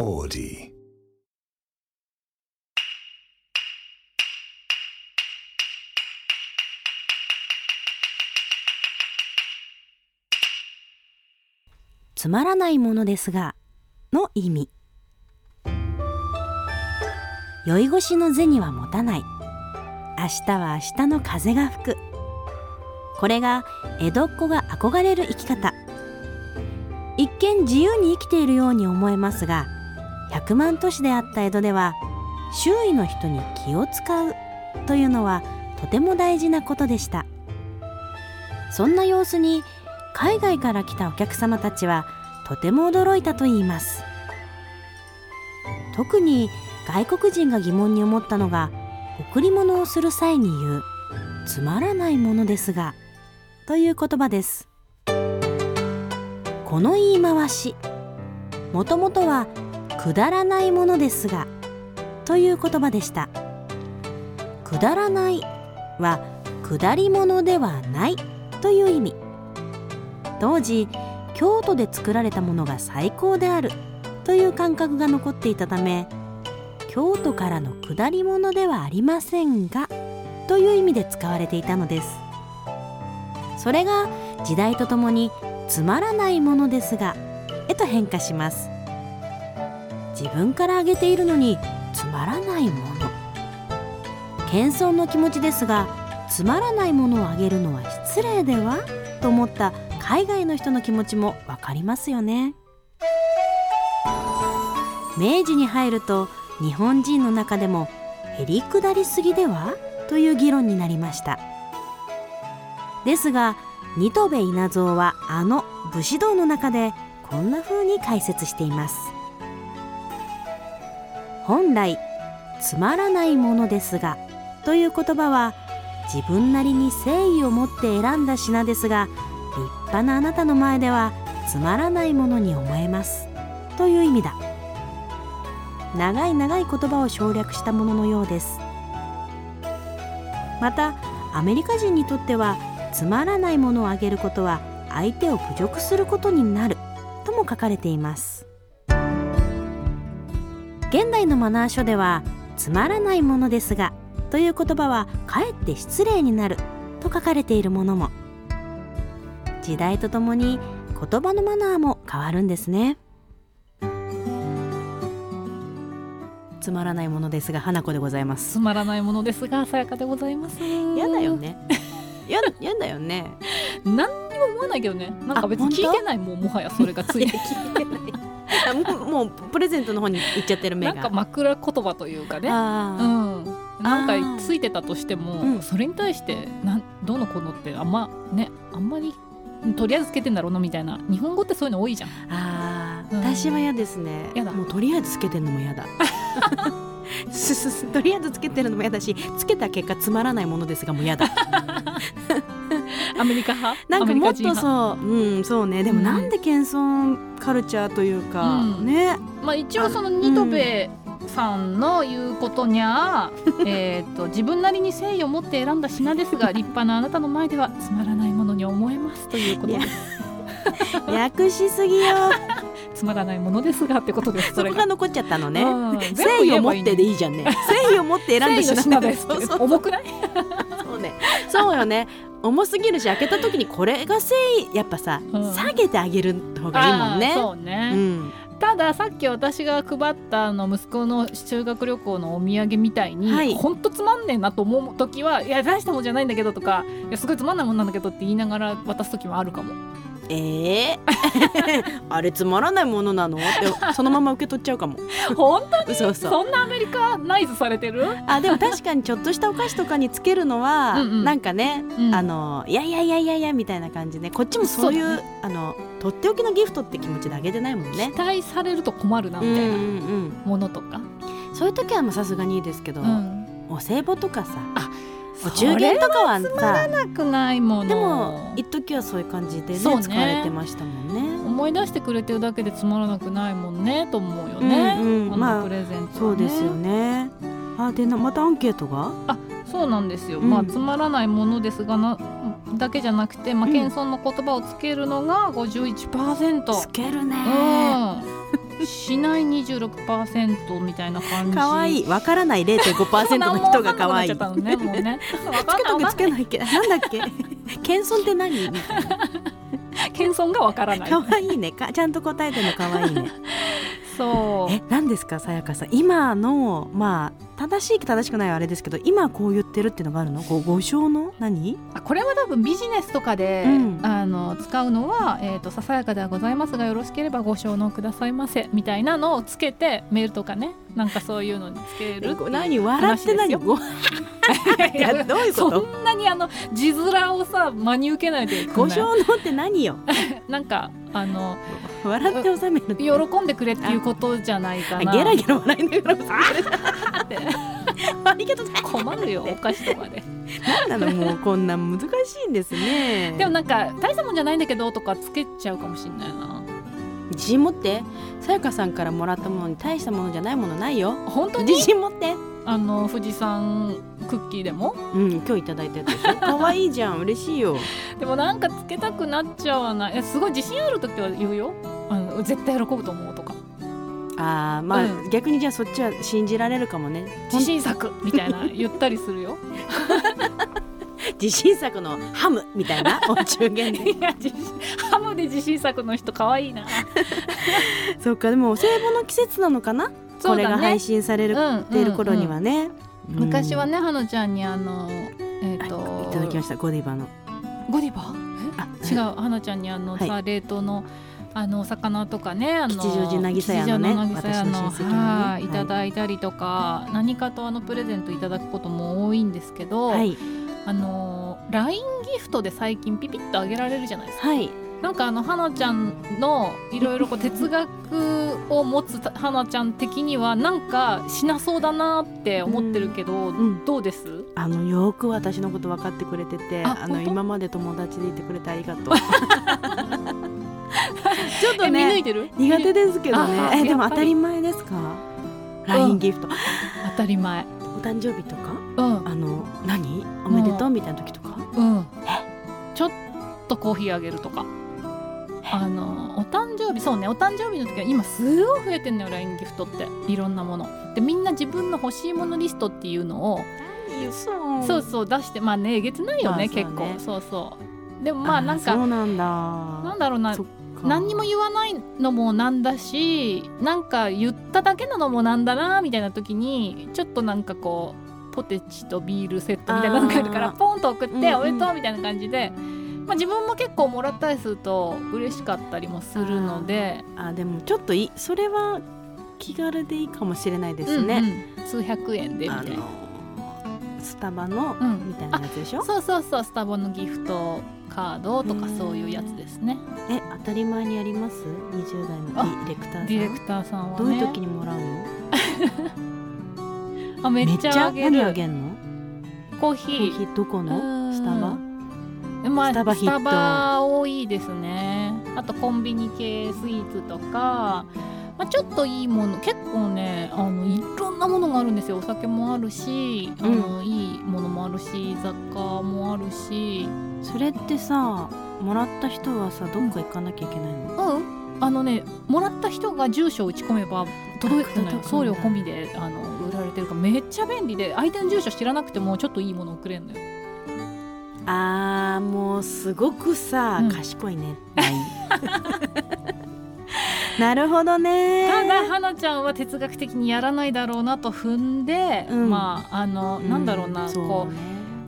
Audi. つまらないものですがの意味。酔い越しの銭は持たない。明日は明日の風が吹く。これが江戸っ子が憧れる生き方。一見自由に生きているように思えますが百万都市であった江戸では周囲の人に気を使うというのはとても大事なことでした。そんな様子に海外から来たお客様たちはとても驚いたといいます。特に外国人が疑問に思ったのが贈り物をする際に言う「つまらないものですが」という言葉です。この言い回しもともとは「くだらないものですが」という言葉でした。くだらないは下り物ではないという意味。当時京都で作られたものが最高であるという感覚が残っていたため京都からの下り物ではありませんがという意味で使われていたのです。それが時代とともにつまらないものですがへと変化します。自分からあげているのにつまらないもの。謙遜の気持ちですがつまらないものをあげるのは失礼では？と思った海外の人の気持ちもわかりますよね。明治に入ると日本人の中でもへりくだりすぎでは？という議論になりました。ですが新渡戸稲造はあの武士道の中でこんな風に解説しています。本来つまらないものですがという言葉は自分なりに誠意を持って選んだ品ですが立派なあなたの前ではつまらないものに思えます。という意味だ。長い長い言葉を省略したもののようです。またアメリカ人にとってはつまらないものをあげることは相手を侮辱することになるとも書かれています。現代のマナー書ではつまらないものですがという言葉はかえって失礼になると書かれているものも。時代とともに言葉のマナーも変わるんですね。つまらないものですが花子でございます。つまらないものですがさやかでございます。やだよね。ややだよね。何にも思わないけどね。なんか別に聞いてないもんもはやそれがついて聞いてない。あもうもうプレゼントの方に行っちゃってる目が。なんか枕言葉というかね。うあんなんかついてたとしても、うん。それに対してなんどうのこうのってあんまねあんまりとりあえずつけてんだろうなみたいな。日本語ってそういうの多いじゃん。ーあー、うん。私は嫌ですね。やだ。もうとりあえずつけてるのも嫌だ。すすすとりあえずつけてるのも嫌だしつけた結果つまらないものですがもう嫌だ。アメリカ派？なんかもっとうそううんそうね。でもうん。なんで謙遜カルチャーというか、うん。ね。まあ一応そのニトベさんの言うことにゃ、えーと自分なりに誠意を持って選んだ品ですが立派なあなたの前ではつまらないものに思えますということで。す訳しすぎよ。つまらないものですがってことですそそれが。こが残っちゃったのね、うん。誠意を持ってでいいじゃんね。誠意を持って選んだ誠意の品です。重くない？そうね。そうよね重すぎるし開けた時にこれが誠意やっぱさ、うん。下げてあげる方がいいもんね。そうね、うん。たださっき私が配ったあの息子の修学旅行のお土産みたいに、はい。ほんとつまんねえなと思う時はいや大したもんじゃないんだけどとかいやすごいつまんないもんなんだけどって言いながら渡す時もあるかもええ あれつまらないものなの？ってそのまま受け取っちゃうかも。本当嘘嘘そんなアメリカナイズされてる？あでも確かにちょっとしたお菓子とかにつけるのはうんうん。なんかね、うん。あのいやいやいやいやいやみたいな感じでこっちもそういうそうだあのとっておきのギフトって気持ちであげてないもんね。期。待されると困るなうんうんみたいなうん、ものとか、そういう時はまあさすがにいいですけど、うん。お歳暮とかさ。あお中元とかはそれはつまらさなくないもの。でも一時はそういう感じでねそうね。使われてましたもんね。思い出してくれてるだけでつまらなくないもんねと思うよね、うんうん。まああのプレゼントはね。そうですよね。あでなまたアンケートが？そうなんですよ、うん。まあつまらないものですがなだけじゃなくて、まあ、うん。謙遜の言葉をつけるのが51%、つけるね。うんしない26%みたいな感じ。可愛い。わからない。0.5%の人が かわい。い つけとけつけないけなんだっけ？謙遜って何？みたいな。謙遜がわからない。可愛いね。かちゃんと答えてるの可愛いねそう。え何ですかさやかさん。今のまあ正しい正しくないはあれですけど今こう言ってるっていうのがあるの？ごご賞の？何？あこれは多分ビジネスとかで、うん。あの使うのは、えーと「ささやかではございますがよろしければご承納くださいませ」みたいなのをつけてメールとかねなんかそういうのにつける何？笑って何？話 ごいやどういうこと？そんなにあの字面をさ真に受けないでご承納って何よ？なんかあの笑って収めるって。喜んでくれっていうことじゃないかな。あゲラゲラ笑いながらありがとう困るよお菓子とかでますなのもうこんなん難しいんですね。でもなんか大したもんじゃないんだけどとかつけちゃうかもしんないな。自信持って。さやかさんからもらったものに大したものじゃないものないよ。本当に？自信持って。あの富士山クッキーでも？うん今日いただいたやつでしょ？可愛いじゃん嬉しいよ。でもなんかつけたくなっちゃわない？えすごい自信ある時は言うよ。あの絶対喜ぶと思うとか。あーまあ、うん。逆にじゃあそっちは信じられるかもね。自信作みたいな 言ったりするよ。自信作のハムみたいな？お中元で。いやハムで自信作の人可愛いな。そうかでも聖母の季節なのかな、これが配信されるうんってる頃にはね、うん昔はねはのちゃんにあのえっ、あといただきました。ゴディバの。ゴディバ？あ違う。はなちゃんにあのさ、は冷凍のあのお魚とかねあの吉祥寺渚屋のね渚屋のはいい。ただいたりとか、何かとあのプレゼントいただくことも多いんですけど、はい。あの LINE ギフトで最近ピピッとあげられるじゃないですか。はいなんかあの花ちゃんのいろいろ哲学を持つ花ちゃん的にはなんかしなそうだなって思ってるけど、ん。どうです？あのよく私のこと分かってくれててあの今まで友達でいてくれてありがとう。ちょっとえ見抜いねてる？苦手ですけどあねえでも当たり前ですか？LINE ギフト、当たり前。お誕生日とか？うん。あの何？おめでとう？みたいな時とか？うん。ちょっとコーヒーあげるとかあのお誕生日そうねお誕生日の時は今すごい増えてんのよ LINE ギフトって。いろんなもの。でみんな自分の欲しいものリストっていうのをそう。そうそう出してまあねえげつないよね、まあ結構。そうねそう。でもまあなんかそうなんだ。なんだろうな何にも言わないのもなんだしなんか言っただけなのもなんだなみたいな時にちょっとなんかこうポテチとビールセットみたいなのがあるからポンと送って、うんうん。おめでとうみたいな感じで、まあ、自分も結構もらったりすると嬉しかったりもするので。あでもちょっといい。それは気軽でいいかもしれないですうんね、うん。数百円でみたいな。あのスタバの、うん。みたいなやつでしょ？そうそうそう。スタバのギフトカードとかそういうやつですね。え当たり前にあります？20代のあディレクターさん。ディレクターさんはね。どういう時にもらうの？あめっちゃあげる。何あげんの？コーヒコーーヒーどこの？スタバ？まあ、スタバヒット。スタバ多いですね。あとコンビニ系スイーツとか、まあ、ちょっといいもの結構ねあのいろんなものがあるんですよ。お酒もあるしあの、いいものもあるし雑貨もあるし。それってさもらった人はさどっか行かなきゃいけないの、うん。あのねもらった人が住所を打ち込めば届くのよ送料込みであの売られてるからめっちゃ便利で相手の住所知らなくてもちょっといいもの送れるのよあーもうすごくさ、うん。賢いね。な るほどね。ただ花ちゃんは哲学的にやらないだろうなと踏んで、うん。まああの、なんだろうなそこうね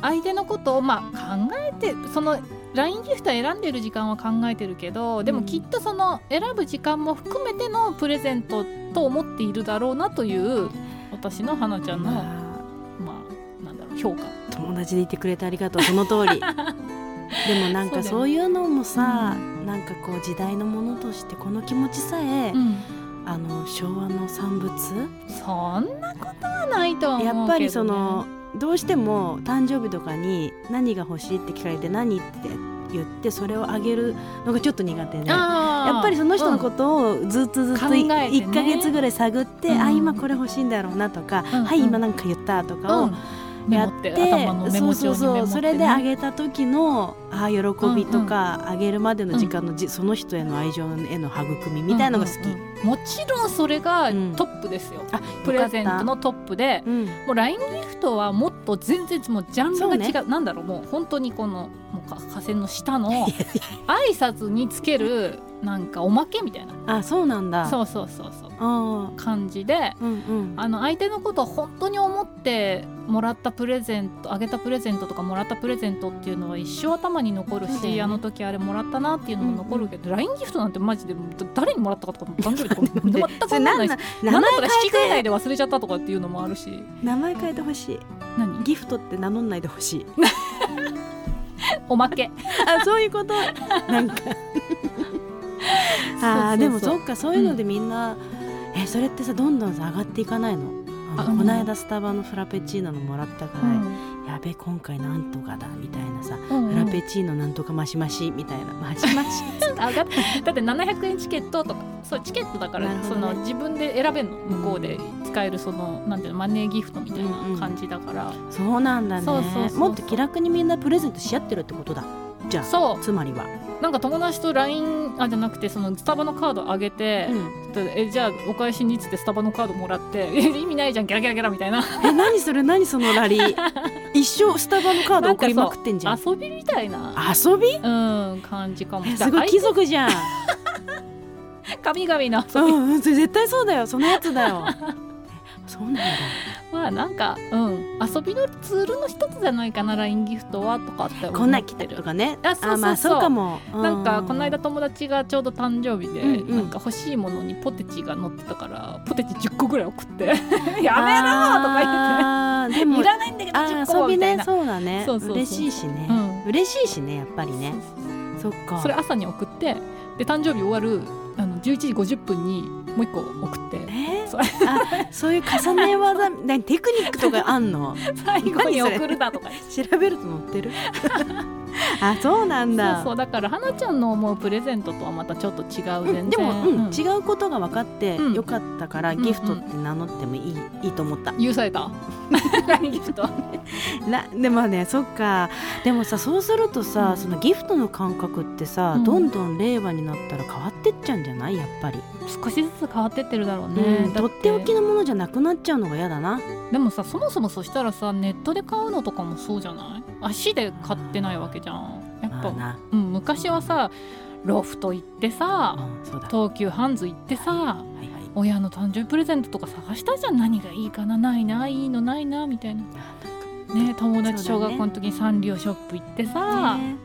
相手のことをまあ考えてその LINE ギフト選んでる時間は考えてるけどでもうん。きっとその選ぶ時間も含めてのプレゼントと思っているだろうなという私の花ちゃんの、ままああなんだろう評価。友達でいてくれてありがとう。その通り。でもなんかそういうのもさ、なんかこう時代のものとしてこの気持ちさえ、うん。あの昭和の産物？そんなことはないとは思うけど、ね、やっぱりそのどうしても誕生日とかに何が欲しいって聞かれて何って言ってそれをあげるのがちょっと苦手で。やっぱりその人のことをずっとずっと考えてね。1か月ぐらい探って、うん。あ今これ欲しいんだろうなとか、うん。はい今なんか言ったとかをうんメモって頭のメモ帳にメモって、ね、そうそうそうそれであげた時のあ喜びとか、あ、うんうん、げるまでの時間のじ、その人への愛情への育みみたいのが好き、うんうんうん、もちろんそれがトップですよ、うん、プレゼントのトップで、うん、もう LINE ギフトはもっと全然もうジャンルが違う、ね、なんだろうもう本当にこのもう河川の下の挨拶につけるなんかおまけみたいな。あそうなんだ。そうそうそうそう。感じで、うんうん、あの相手のことを本当に思ってもらったプレゼントあげたプレゼントとかもらったプレゼントっていうのは一生頭に残るし、ね、あの時あれもらったなっていうのも残るけど、うんうん、LINE ギフトなんてマジで誰にもらったかとか誕生日とか全く分かんないし。名前変え引き換えないで忘れちゃったとかっていうのもあるし。名前変えてほしい。何？ギフトって名乗んないでほしい おまけ。あそういうこと？なんか。あでもそっかそういうのでみんな、うん、えそれってさどんどんさ上がっていかないの？あのこの間スタバのフラペチーノのもらったから、うん、やべ今回なんとかだみたいなさ、フラペチーノなんとかマシマシみたいな。マシマシ。だって700円チケットとかそうチケットだから、ね、その自分で選べるの？向こうで使えるそのなんていうのマネーギフトみたいな感じだから、そうなんだね。もっと気楽にみんなプレゼントし合ってるってことだ。じゃあそう。つまりはなんか友達と LINE あじゃなくてそのスタバのカードあげて、うん、えじゃあお返しにっつってスタバのカードもらって 意味ないじゃんギャラギャラギャラみたいな。え何それ何そのラリー？一生スタバのカード送りまくってんじゃん。遊びみたいな。遊び？うん感じかも。すごい貴族じゃん。神々の遊び、うん、絶対そうだよ。そのやつだよそうなんだ。まあなんかうん遊びのツールの一つじゃないかな LINE ギフトはとかってこんな来てるとかね。あそうそうそう。かも、なんかこの間友達がちょうど誕生日で、うんうん、なんか欲しいものにポテチが乗ってたからポテチ10個ぐらい送って。やめろとか言って。でもいらないんだけど10個みたいな、ね、そうだね。そうそう嬉しいしね、うん、嬉しいしねやっぱりね。そっか。それ朝に送ってで誕生日終わるあの11時50分にもう一個送って、えー、そあそういう重ね技 何テクニックとかあんの？最後に送るだとか。調べると載ってる？あそうなんだ。そうそうだから花ちゃんの思うプレゼントとはまたちょっと違う全然、でも、うん、違うことが分かってよかったから、ギフトって名乗ってもいい,、いいと思った。許された？ギフト。なでもねそっか。でもさそうするとさ、そのギフトの感覚ってさ、どんどん令和になったら変わってっちゃうんじゃない？やっぱり。少しずつ変わってってるだろうね、とっておきのものじゃなくなっちゃうのが嫌だな。でもさそもそもそしたらさネットで買うのとかもそうじゃない？足で買ってないわけじゃん。やっぱ、うん、昔はさロフト行ってさ、うん、東急ハンズ行ってさ、はいはいはい、親の誕生日プレゼントとか探したじゃん。何がいいかなないないいのないなみたいな。ね、友達小学校の時にサンリオショップ行ってさ、ね、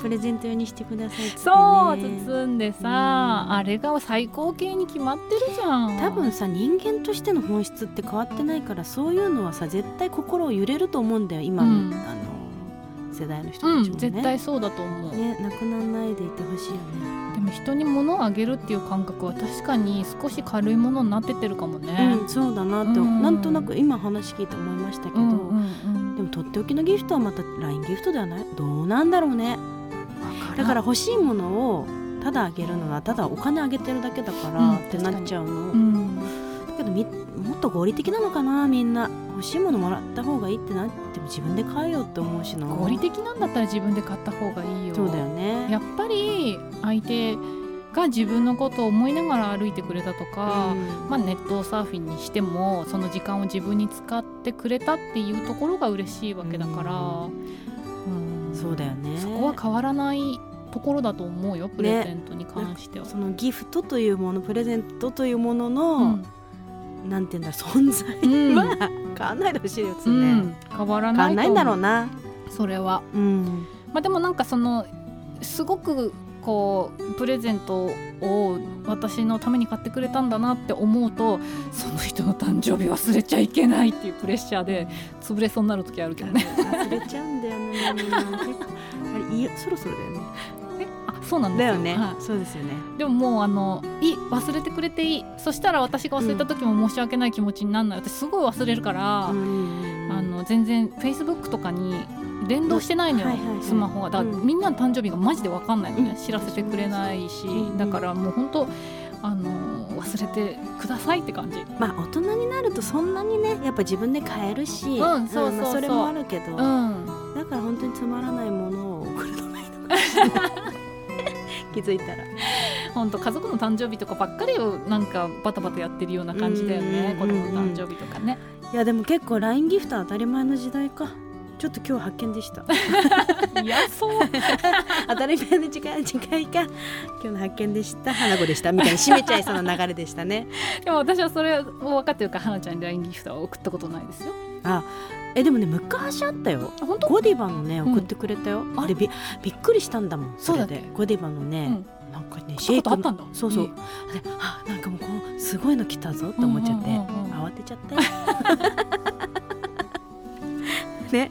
プレゼント用にしてくださいって、ね、そう包んでさ、あれが最高形に決まってるじゃん。多分さ人間としての本質って変わってないからそういうのはさ絶対心を揺れると思うんだよ今の、うん、あの世代の人たちもね、うん、絶対そうだと思う、ね、なくならないでいてほしいよね。でも人に物をあげるっていう感覚は確かに少し軽いものになってってるかもね、うん、そうだなって、うん、なんとなく今話聞いて思いましたけど、うんうんうん、でもとっておきのギフトはまた LINE ギフトではない？どうなんだろうね。だから欲しいものをただあげるのはただお金あげてるだけだからってなっちゃうの、だけどみもっと合理的なのかなみんな。欲しいものもらった方がいいってなっても自分で買えよって思うしな。合理的なんだったら自分で買った方がいいよ。そうだよね。やっぱり相手が自分のことを思いながら歩いてくれたとか、うん、まあ、ネットサーフィンにしてもその時間を自分に使ってくれたっていうところが嬉しいわけだから、うん。うん、そうだよね。そこは変わらないところだと思うよプレゼントに関しては、ね、そのギフトというものプレゼントというものの、なんていうんだ存在は、変わんないでほしいですね、うん、変わらないんだろうな。それは、うん、まあでもなんかそのすごくこうプレゼントを私のために買ってくれたんだなって思うとその人の誕生日忘れちゃいけないっていうプレッシャーで潰れそうになる時あるけどね。忘れちゃうんだよね。あれいやそろそろだよねそうなんですよ。ね、はい、そうですよね。でももうあのい忘れてくれていい。そしたら私が忘れた時も申し訳ない気持ちにならない、私すごい忘れるから、あの全然フェイスブックとかに連動してないのよ、はいはいはい、スマホがだ、うん、みんなの誕生日がマジで分かんないのね、知らせてくれないし、だからもう本当あの忘れてくださいって感じ。まあ大人になるとそんなにねやっぱ自分で買えるし、うんそうそうそれもあるけど、うん。だから本当につまらないものを送るのがいいのかもしれな。い気づいたら。本当家族の誕生日とかばっかりをなんかバタバタやってるような感じだよね。子うん供の誕生日とかね。いやでも結構 LINE ギフトは当たり前の時代か。ちょっと今日発見でした。いやそう。当たり前の時間時間か。今日の発見でした。花子でした。みたいに締めちゃいそうな流れでしたね。でも私はそれを分かってるから花ちゃんに LINE ギフトは送ったことないですよえでもね昔あったよ。あ本当？ゴディバのねうん。送ってくれたよ、あでびびっくりしたんだもんそれそうだっけ？で。ゴディバのね、うん。なんかねシシェイクあったんだ？そうそう。いいであなんかもうこうすごいの来たぞと思っちゃって、うんうんうんうん慌てちゃったよ ねね。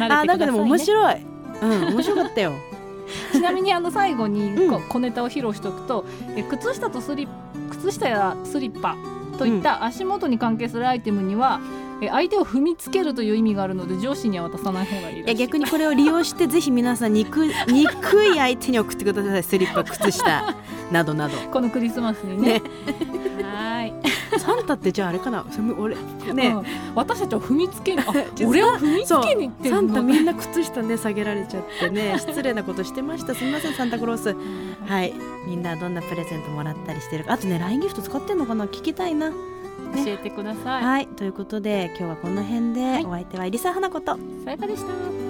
あなんかでも面白い。うん面白かったよ。ちなみにあの最後にうん。こう小ネタを披露しておくと、え靴下とスリ靴下やスリッパといった足元に関係するアイテムには、え相手を踏みつけるという意味があるので上司には渡さない方がいいい。いや逆にこれを利用してぜひ皆さん憎 憎い相手に送ってください。スリッパ靴下。などなど。このクリスマスにね。はーい。サンタってじゃああれかな？俺ね、うん。私たちを踏みつけにあ 実は俺を踏みつけに行ってサンタみんな靴下ね下げられちゃってね。失礼なことしてました。すみませんサンタクロース。はい。みんなどんなプレゼントもらったりしてるか。あとね LINE ギフト使ってんのかな？聞きたいな教えてください、はい。ということで今日はこの辺で、はい。お相手は入澤花子と。さやかでした